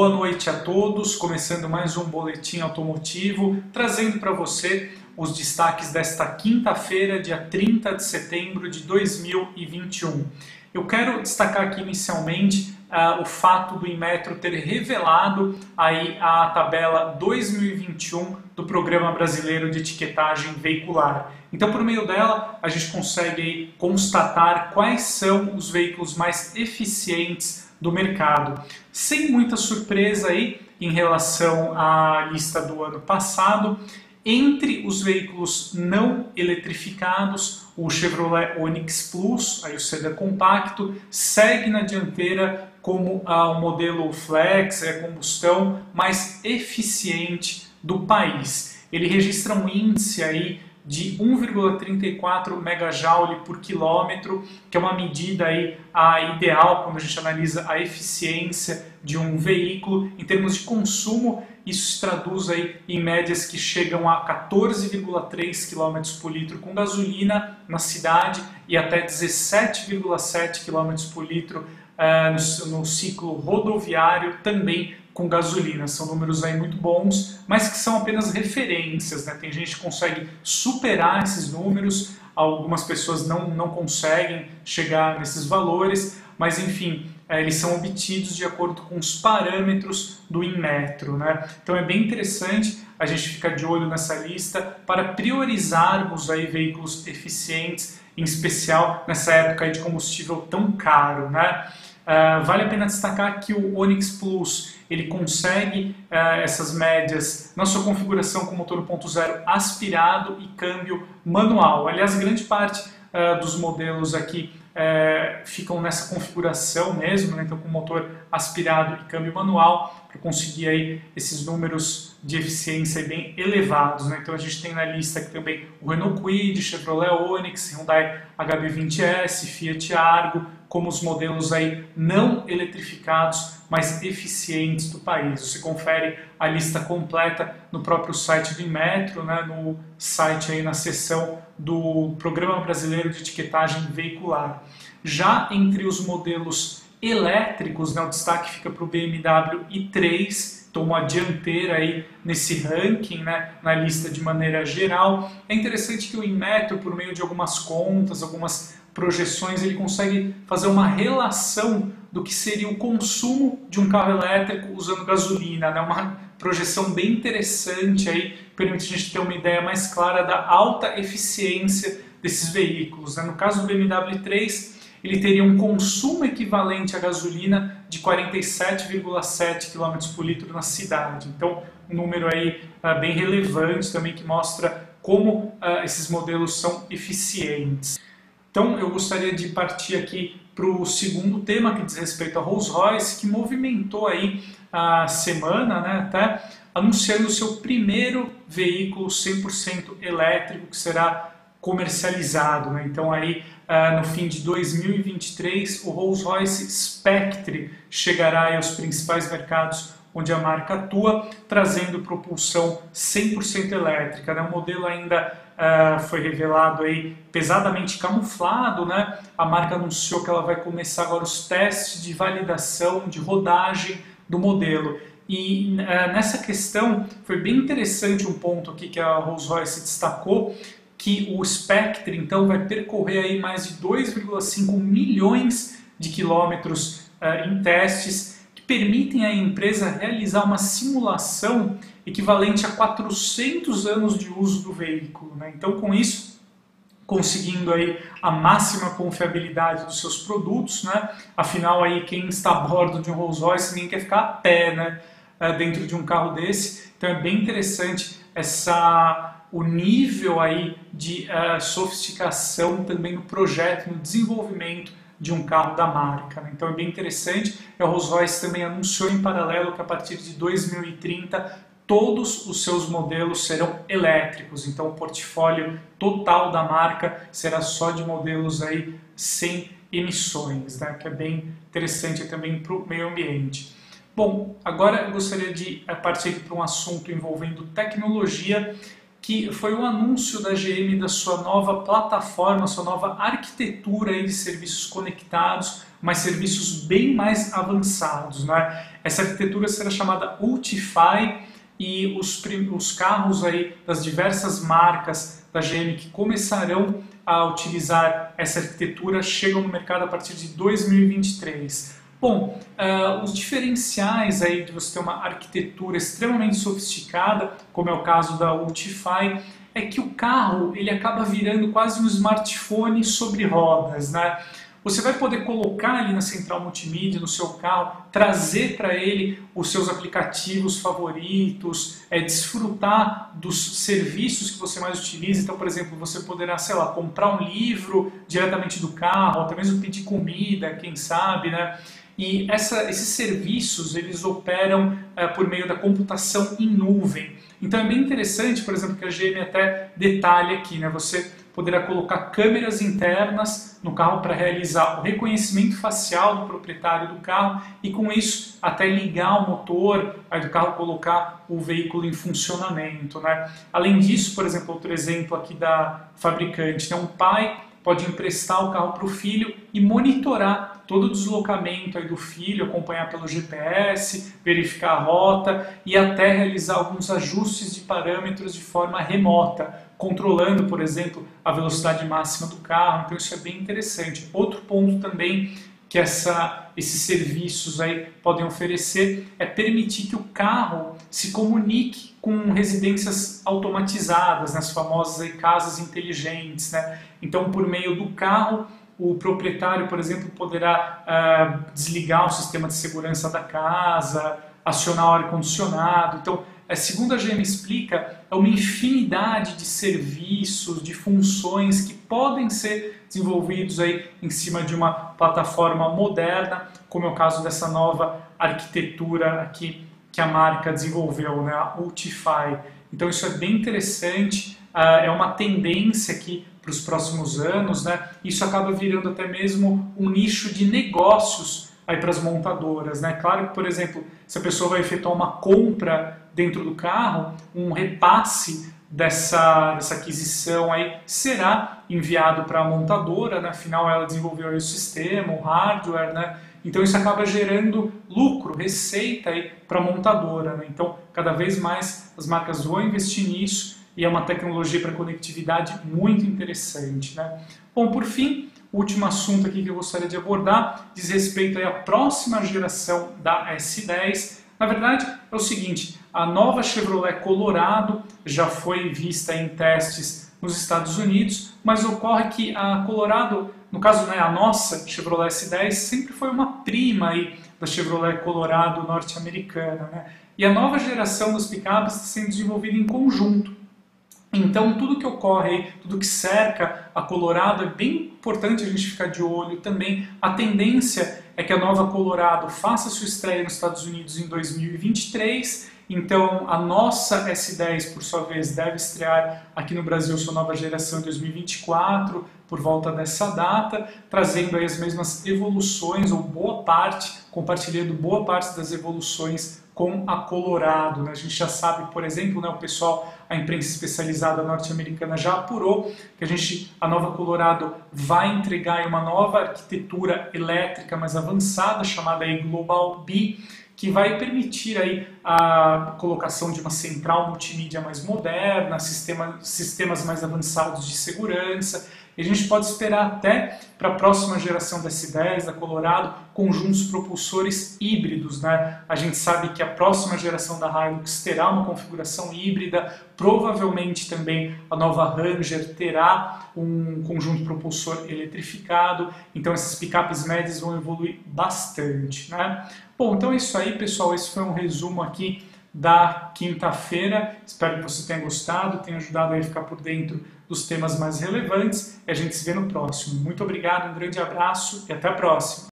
Boa noite a todos, começando mais um boletim automotivo, trazendo para você os destaques desta quinta-feira, dia 30 de setembro de 2021. Eu quero destacar aqui inicialmente uh, o fato do Inmetro ter revelado aí a tabela 2021 do Programa Brasileiro de Etiquetagem Veicular. Então, por meio dela, a gente consegue aí, constatar quais são os veículos mais eficientes do mercado. Sem muita surpresa aí em relação à lista do ano passado, entre os veículos não eletrificados, o Chevrolet Onix Plus, aí o sedã compacto, segue na dianteira como ah, o modelo flex, é combustão mais eficiente do país. Ele registra um índice aí de 1,34 megajoule por quilômetro, que é uma medida aí a ideal quando a gente analisa a eficiência de um veículo em termos de consumo. Isso se traduz aí em médias que chegam a 14,3 km por litro com gasolina na cidade e até 17,7 km por litro uh, no, no ciclo rodoviário também com gasolina. São números aí muito bons, mas que são apenas referências. Né? Tem gente que consegue superar esses números, algumas pessoas não, não conseguem chegar nesses valores, mas enfim, é, eles são obtidos de acordo com os parâmetros do Inmetro. Né? Então é bem interessante a gente ficar de olho nessa lista para priorizarmos aí veículos eficientes, em especial nessa época de combustível tão caro. Né? Uh, vale a pena destacar que o Onix Plus ele consegue uh, essas médias na sua configuração com motor 1.0 aspirado e câmbio manual. Aliás, grande parte uh, dos modelos aqui ficam nessa configuração mesmo, né? então com motor aspirado e câmbio manual, para conseguir aí esses números de eficiência bem elevados. Né? Então a gente tem na lista aqui também o Renault Kwid, Chevrolet Onix, Hyundai HB20S, Fiat Argo, como os modelos aí não eletrificados, mas eficientes do país. Você confere a lista completa no próprio site do Inmetro, né, no site aí na seção do Programa Brasileiro de Etiquetagem Veicular. Já entre os modelos elétricos, né, o destaque fica para o BMW i3, tomou a dianteira aí nesse ranking, né, na lista de maneira geral. É interessante que o Inmetro, por meio de algumas contas, algumas projeções, ele consegue fazer uma relação do que seria o consumo de um carro elétrico usando gasolina, né? uma projeção bem interessante aí, permite a gente ter uma ideia mais clara da alta eficiência desses veículos. Né? No caso do BMW 3, ele teria um consumo equivalente à gasolina de 47,7 km por litro na cidade. Então, um número aí uh, bem relevante também que mostra como uh, esses modelos são eficientes. Então eu gostaria de partir aqui para o segundo tema que diz respeito a Rolls-Royce, que movimentou aí a semana, né, até anunciando o seu primeiro veículo 100% elétrico que será comercializado. Né? Então aí uh, no fim de 2023 o Rolls-Royce Spectre chegará aos principais mercados onde a marca atua, trazendo propulsão 100% elétrica. Né? O modelo ainda uh, foi revelado aí pesadamente camuflado, né? A marca anunciou que ela vai começar agora os testes de validação, de rodagem do modelo. E uh, nessa questão foi bem interessante um ponto aqui que a Rolls-Royce destacou, que o Spectre então vai percorrer aí mais de 2,5 milhões de quilômetros uh, em testes permitem à empresa realizar uma simulação equivalente a 400 anos de uso do veículo. Né? Então, com isso, conseguindo aí a máxima confiabilidade dos seus produtos, né? Afinal, aí quem está a bordo de um Rolls Royce nem quer ficar a pé, né? Eh, dentro de um carro desse. Então é bem interessante essa o nível aí de uh, sofisticação também no projeto, no desenvolvimento de um carro da marca. Né? Então é bem interessante. A Rolls-Royce também anunciou em paralelo que a partir de 2030 todos os seus modelos serão elétricos. Então o portfólio total da marca será só de modelos aí sem emissões, né? que é bem interessante também para o meio ambiente. Bom, agora eu gostaria de partir para um assunto envolvendo tecnologia que foi o anúncio da GM da sua nova plataforma, sua nova arquitetura de serviços conectados, mas serviços bem mais avançados. Né? Essa arquitetura será chamada Ultify e os, os carros aí das diversas marcas da GM que começarão a utilizar essa arquitetura chegam no mercado a partir de 2023. Bom, uh, os diferenciais aí de você ter uma arquitetura extremamente sofisticada, como é o caso da Ultify, é que o carro ele acaba virando quase um smartphone sobre rodas, né? Você vai poder colocar ali na central multimídia, no seu carro, trazer para ele os seus aplicativos favoritos, é, desfrutar dos serviços que você mais utiliza. Então, por exemplo, você poderá, sei lá, comprar um livro diretamente do carro, até mesmo pedir comida, quem sabe, né? E essa, esses serviços eles operam é, por meio da computação em nuvem. Então é bem interessante, por exemplo, que a GM até detalha aqui, né? Você poderá colocar câmeras internas no carro para realizar o reconhecimento facial do proprietário do carro e com isso até ligar o motor aí do carro colocar o veículo em funcionamento, né? Além disso, por exemplo, outro exemplo aqui da fabricante, né? um pai pode emprestar o carro para o filho e monitorar todo o deslocamento aí do filho, acompanhar pelo GPS, verificar a rota e até realizar alguns ajustes de parâmetros de forma remota, controlando, por exemplo, a velocidade máxima do carro. Então isso é bem interessante. Outro ponto também que essa, esses serviços aí podem oferecer é permitir que o carro se comunique com residências automatizadas, nas né, famosas aí, casas inteligentes. Né? Então, por meio do carro, o proprietário, por exemplo, poderá uh, desligar o sistema de segurança da casa, acionar o ar-condicionado. Então, segundo a GM explica, é uma infinidade de serviços, de funções que podem ser desenvolvidos aí em cima de uma plataforma moderna, como é o caso dessa nova arquitetura aqui que a marca desenvolveu, né, a Ultify. Então isso é bem interessante, uh, é uma tendência aqui para os próximos anos, né? Isso acaba virando até mesmo um nicho de negócios aí para as montadoras, né? Claro que, por exemplo, se a pessoa vai efetuar uma compra dentro do carro, um repasse dessa, dessa aquisição aí será enviado para a montadora, né? afinal ela desenvolveu o sistema, o hardware, né? Então isso acaba gerando lucro, receita para a montadora. Né? Então cada vez mais as marcas vão investir nisso e é uma tecnologia para conectividade muito interessante. Né? Bom, por fim, o último assunto aqui que eu gostaria de abordar diz respeito à próxima geração da S10. Na verdade, é o seguinte, a nova Chevrolet Colorado já foi vista em testes nos Estados Unidos, mas ocorre que a Colorado, no caso né, a nossa Chevrolet S10, sempre foi uma prima aí da Chevrolet Colorado norte-americana. Né? E a nova geração das picapes está sendo desenvolvida em conjunto. Então, tudo que ocorre, tudo que cerca a Colorado é bem importante a gente ficar de olho também. A tendência é que a nova Colorado faça sua estreia nos Estados Unidos em 2023. Então, a nossa S10, por sua vez, deve estrear aqui no Brasil sua nova geração em 2024, por volta dessa data, trazendo as mesmas evoluções, ou boa parte, compartilhando boa parte das evoluções com a Colorado. Né? A gente já sabe, por exemplo, né, o pessoal, a imprensa especializada norte-americana já apurou que a gente, a nova Colorado vai entregar uma nova arquitetura elétrica mais avançada chamada Global B, que vai permitir aí a colocação de uma central multimídia mais moderna, sistema, sistemas mais avançados de segurança e a gente pode esperar até para a próxima geração da S10, da Colorado, conjuntos propulsores híbridos. Né? A gente sabe que a próxima geração da Hilux terá uma configuração híbrida, provavelmente também a nova Ranger terá um conjunto propulsor eletrificado, então essas picapes médias vão evoluir bastante. Né? Bom, então é isso aí, pessoal. Esse foi um resumo aqui da quinta-feira. Espero que você tenha gostado, tenha ajudado a ficar por dentro dos temas mais relevantes e a gente se vê no próximo. Muito obrigado, um grande abraço e até a próxima.